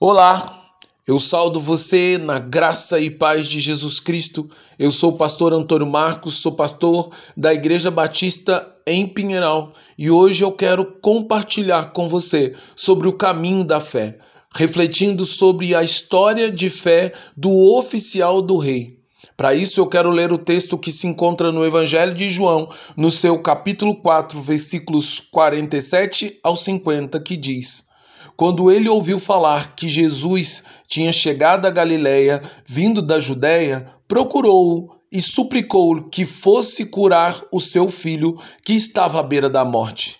Olá, eu saldo você na graça e paz de Jesus Cristo. Eu sou o pastor Antônio Marcos, sou pastor da Igreja Batista em Pinheiral e hoje eu quero compartilhar com você sobre o caminho da fé, refletindo sobre a história de fé do oficial do rei. Para isso, eu quero ler o texto que se encontra no Evangelho de João, no seu capítulo 4, versículos 47 ao 50, que diz. Quando ele ouviu falar que Jesus tinha chegado a Galiléia, vindo da Judéia, procurou-o e suplicou que fosse curar o seu filho, que estava à beira da morte.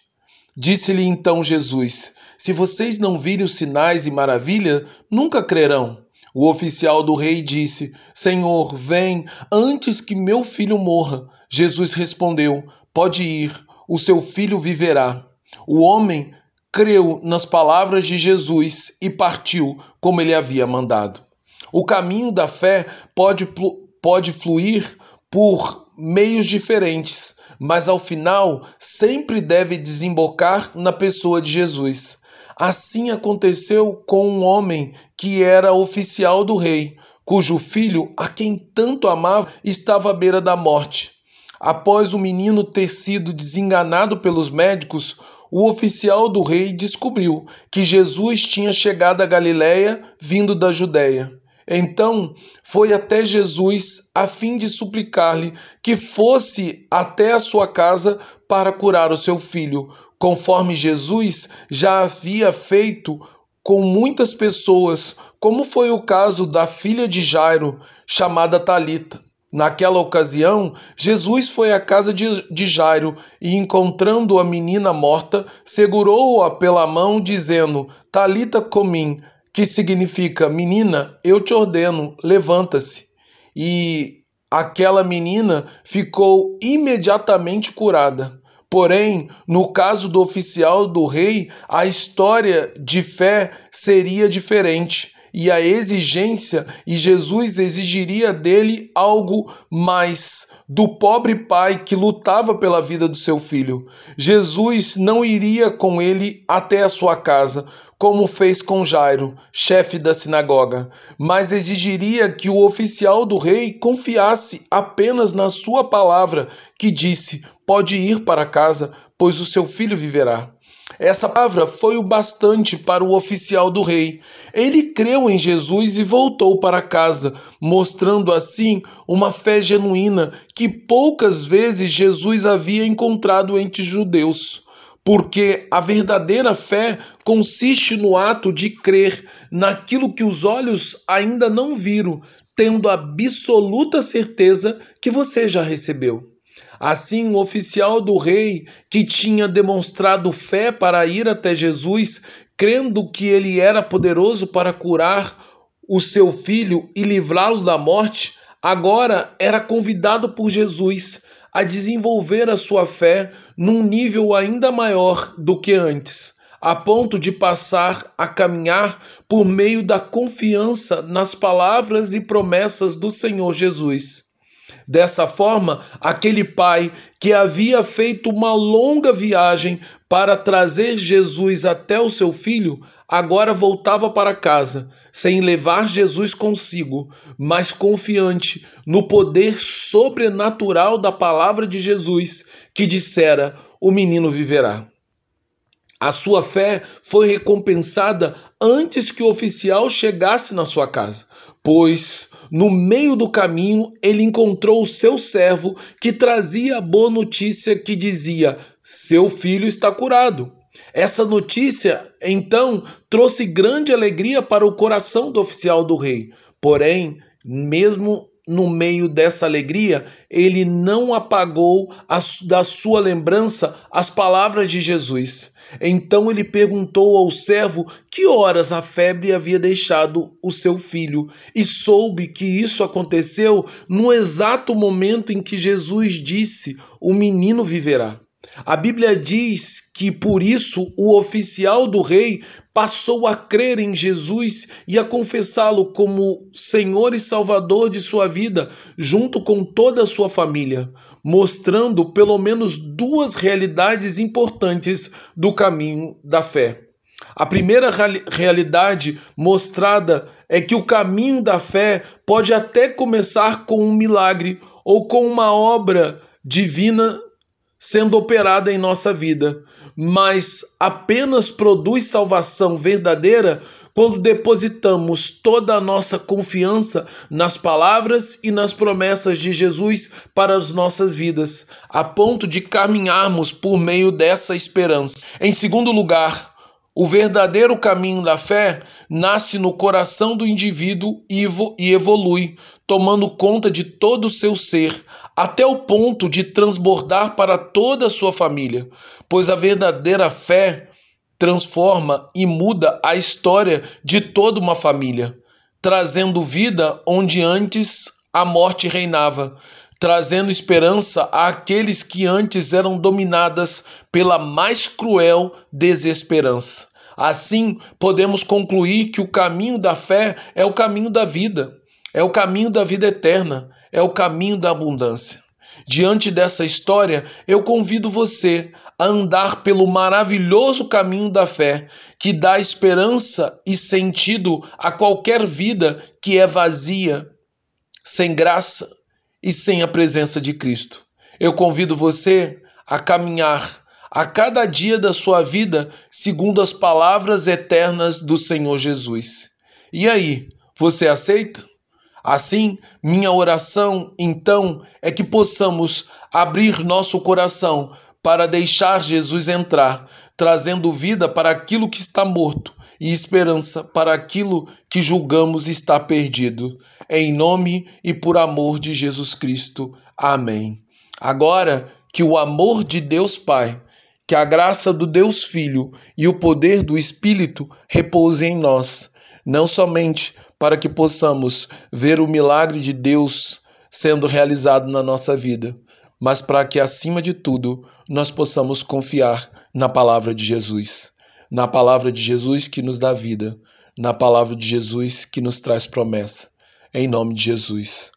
Disse-lhe então Jesus: Se vocês não virem os sinais e maravilha, nunca crerão. O oficial do rei disse: Senhor, vem antes que meu filho morra. Jesus respondeu: Pode ir, o seu filho viverá. O homem creu nas palavras de Jesus e partiu como ele havia mandado. O caminho da fé pode, pode fluir por meios diferentes, mas ao final sempre deve desembocar na pessoa de Jesus. Assim aconteceu com um homem que era oficial do rei, cujo filho, a quem tanto amava, estava à beira da morte. Após o menino ter sido desenganado pelos médicos, o oficial do rei descobriu que Jesus tinha chegado a Galiléia vindo da Judéia. Então foi até Jesus a fim de suplicar-lhe que fosse até a sua casa para curar o seu filho, conforme Jesus já havia feito com muitas pessoas, como foi o caso da filha de Jairo, chamada Talita. Naquela ocasião, Jesus foi à casa de, de Jairo e, encontrando a menina morta, segurou-a pela mão, dizendo: Talita comim, que significa: Menina, eu te ordeno, levanta-se. E aquela menina ficou imediatamente curada. Porém, no caso do oficial do rei, a história de fé seria diferente e a exigência, e Jesus exigiria dele algo mais do pobre pai que lutava pela vida do seu filho. Jesus não iria com ele até a sua casa, como fez com Jairo, chefe da sinagoga, mas exigiria que o oficial do rei confiasse apenas na sua palavra, que disse: Pode ir para casa, pois o seu filho viverá. Essa palavra foi o bastante para o oficial do rei. Ele creu em Jesus e voltou para casa, mostrando assim uma fé genuína que poucas vezes Jesus havia encontrado entre judeus. Porque a verdadeira fé consiste no ato de crer naquilo que os olhos ainda não viram, tendo absoluta certeza que você já recebeu. Assim, o oficial do rei, que tinha demonstrado fé para ir até Jesus, crendo que ele era poderoso para curar o seu filho e livrá-lo da morte, agora era convidado por Jesus a desenvolver a sua fé num nível ainda maior do que antes, a ponto de passar a caminhar por meio da confiança nas palavras e promessas do Senhor Jesus. Dessa forma, aquele pai que havia feito uma longa viagem para trazer Jesus até o seu filho, agora voltava para casa, sem levar Jesus consigo, mas confiante no poder sobrenatural da palavra de Jesus, que dissera: O menino viverá. A sua fé foi recompensada antes que o oficial chegasse na sua casa, pois no meio do caminho ele encontrou o seu servo que trazia a boa notícia que dizia: Seu filho está curado. Essa notícia, então, trouxe grande alegria para o coração do oficial do rei. Porém, mesmo no meio dessa alegria, ele não apagou da sua lembrança as palavras de Jesus. Então ele perguntou ao servo que horas a febre havia deixado o seu filho, e soube que isso aconteceu no exato momento em que Jesus disse: O menino viverá. A Bíblia diz que por isso o oficial do rei passou a crer em Jesus e a confessá-lo como Senhor e Salvador de sua vida, junto com toda a sua família, mostrando pelo menos duas realidades importantes do caminho da fé. A primeira realidade mostrada é que o caminho da fé pode até começar com um milagre ou com uma obra divina sendo operada em nossa vida, mas apenas produz salvação verdadeira quando depositamos toda a nossa confiança nas palavras e nas promessas de Jesus para as nossas vidas, a ponto de caminharmos por meio dessa esperança. Em segundo lugar, o verdadeiro caminho da fé nasce no coração do indivíduo e evolui, tomando conta de todo o seu ser, até o ponto de transbordar para toda a sua família, pois a verdadeira fé transforma e muda a história de toda uma família, trazendo vida onde antes a morte reinava, trazendo esperança àqueles que antes eram dominadas pela mais cruel desesperança. Assim, podemos concluir que o caminho da fé é o caminho da vida, é o caminho da vida eterna, é o caminho da abundância. Diante dessa história, eu convido você a andar pelo maravilhoso caminho da fé, que dá esperança e sentido a qualquer vida que é vazia, sem graça e sem a presença de Cristo. Eu convido você a caminhar a cada dia da sua vida segundo as palavras eternas do Senhor Jesus. E aí, você aceita? Assim, minha oração, então, é que possamos abrir nosso coração para deixar Jesus entrar, trazendo vida para aquilo que está morto e esperança para aquilo que julgamos está perdido. Em nome e por amor de Jesus Cristo. Amém. Agora que o amor de Deus Pai, que a graça do Deus Filho e o poder do Espírito repousem em nós, não somente para que possamos ver o milagre de Deus sendo realizado na nossa vida, mas para que, acima de tudo, nós possamos confiar na palavra de Jesus, na palavra de Jesus que nos dá vida, na palavra de Jesus que nos traz promessa. Em nome de Jesus.